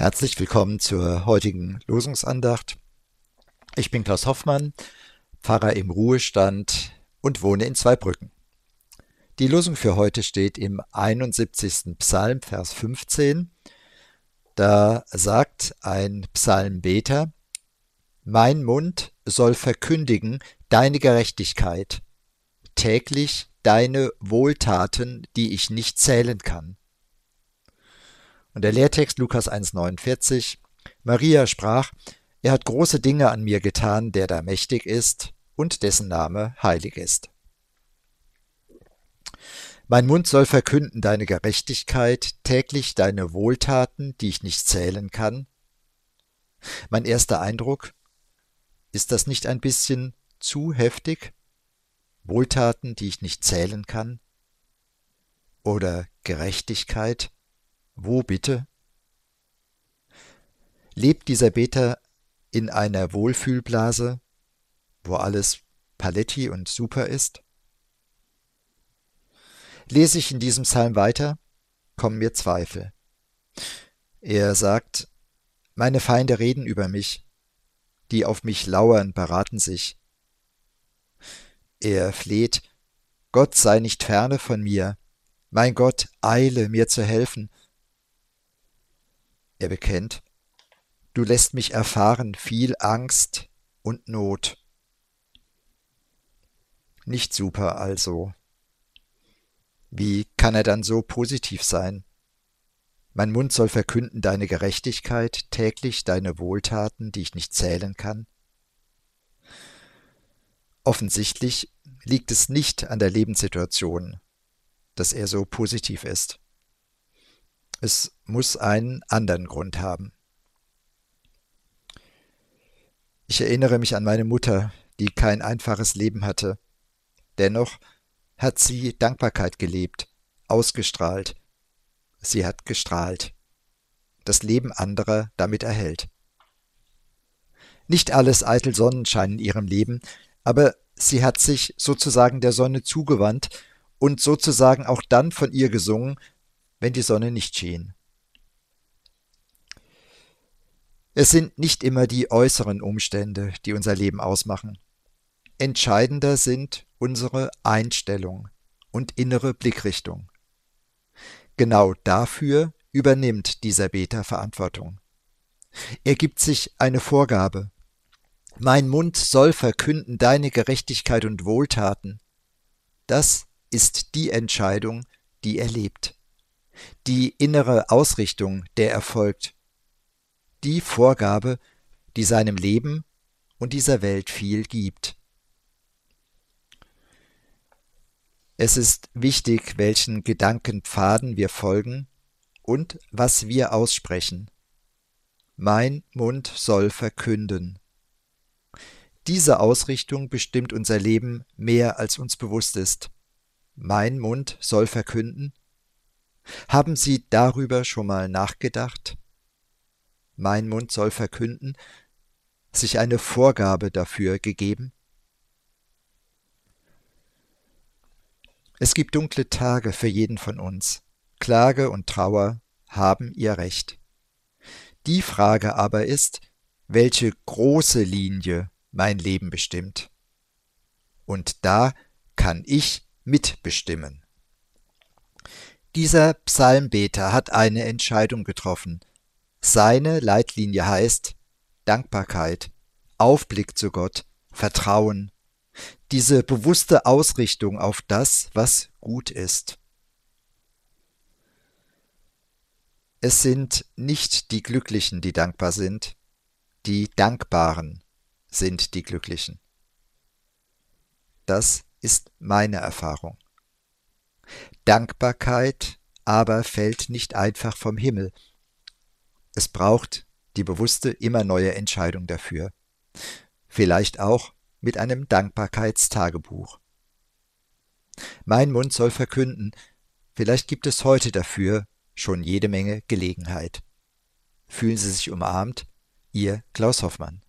Herzlich willkommen zur heutigen Losungsandacht. Ich bin Klaus Hoffmann, Pfarrer im Ruhestand und wohne in Zweibrücken. Die Losung für heute steht im 71. Psalm, Vers 15. Da sagt ein Psalmbeter, Mein Mund soll verkündigen deine Gerechtigkeit, täglich deine Wohltaten, die ich nicht zählen kann. Und der Lehrtext Lukas 1,49 Maria sprach, er hat große Dinge an mir getan, der da mächtig ist und dessen Name heilig ist. Mein Mund soll verkünden deine Gerechtigkeit, täglich deine Wohltaten, die ich nicht zählen kann. Mein erster Eindruck, ist das nicht ein bisschen zu heftig? Wohltaten, die ich nicht zählen kann? Oder Gerechtigkeit? Wo bitte? Lebt dieser Beter in einer Wohlfühlblase, wo alles Paletti und super ist? Lese ich in diesem Psalm weiter, kommen mir Zweifel. Er sagt, meine Feinde reden über mich, die auf mich lauern, beraten sich. Er fleht, Gott sei nicht ferne von mir, mein Gott, eile mir zu helfen, er bekennt, du lässt mich erfahren viel Angst und Not. Nicht super also. Wie kann er dann so positiv sein? Mein Mund soll verkünden deine Gerechtigkeit, täglich deine Wohltaten, die ich nicht zählen kann. Offensichtlich liegt es nicht an der Lebenssituation, dass er so positiv ist. Es muss einen anderen Grund haben. Ich erinnere mich an meine Mutter, die kein einfaches Leben hatte. Dennoch hat sie Dankbarkeit gelebt, ausgestrahlt. Sie hat gestrahlt. Das Leben anderer damit erhält. Nicht alles eitel Sonnenschein in ihrem Leben, aber sie hat sich sozusagen der Sonne zugewandt und sozusagen auch dann von ihr gesungen, wenn die Sonne nicht schien. Es sind nicht immer die äußeren Umstände, die unser Leben ausmachen. Entscheidender sind unsere Einstellung und innere Blickrichtung. Genau dafür übernimmt dieser Beter Verantwortung. Er gibt sich eine Vorgabe. Mein Mund soll verkünden deine Gerechtigkeit und Wohltaten. Das ist die Entscheidung, die er lebt die innere Ausrichtung, der erfolgt, die Vorgabe, die seinem Leben und dieser Welt viel gibt. Es ist wichtig, welchen Gedankenpfaden wir folgen und was wir aussprechen. Mein Mund soll verkünden. Diese Ausrichtung bestimmt unser Leben mehr als uns bewusst ist. Mein Mund soll verkünden, haben Sie darüber schon mal nachgedacht? Mein Mund soll verkünden, sich eine Vorgabe dafür gegeben? Es gibt dunkle Tage für jeden von uns. Klage und Trauer haben ihr Recht. Die Frage aber ist, welche große Linie mein Leben bestimmt. Und da kann ich mitbestimmen. Dieser Psalmbeter hat eine Entscheidung getroffen. Seine Leitlinie heißt Dankbarkeit, Aufblick zu Gott, Vertrauen, diese bewusste Ausrichtung auf das, was gut ist. Es sind nicht die Glücklichen, die dankbar sind, die Dankbaren sind die Glücklichen. Das ist meine Erfahrung. Dankbarkeit aber fällt nicht einfach vom Himmel. Es braucht die bewusste, immer neue Entscheidung dafür. Vielleicht auch mit einem Dankbarkeitstagebuch. Mein Mund soll verkünden, vielleicht gibt es heute dafür schon jede Menge Gelegenheit. Fühlen Sie sich umarmt, Ihr Klaus Hoffmann.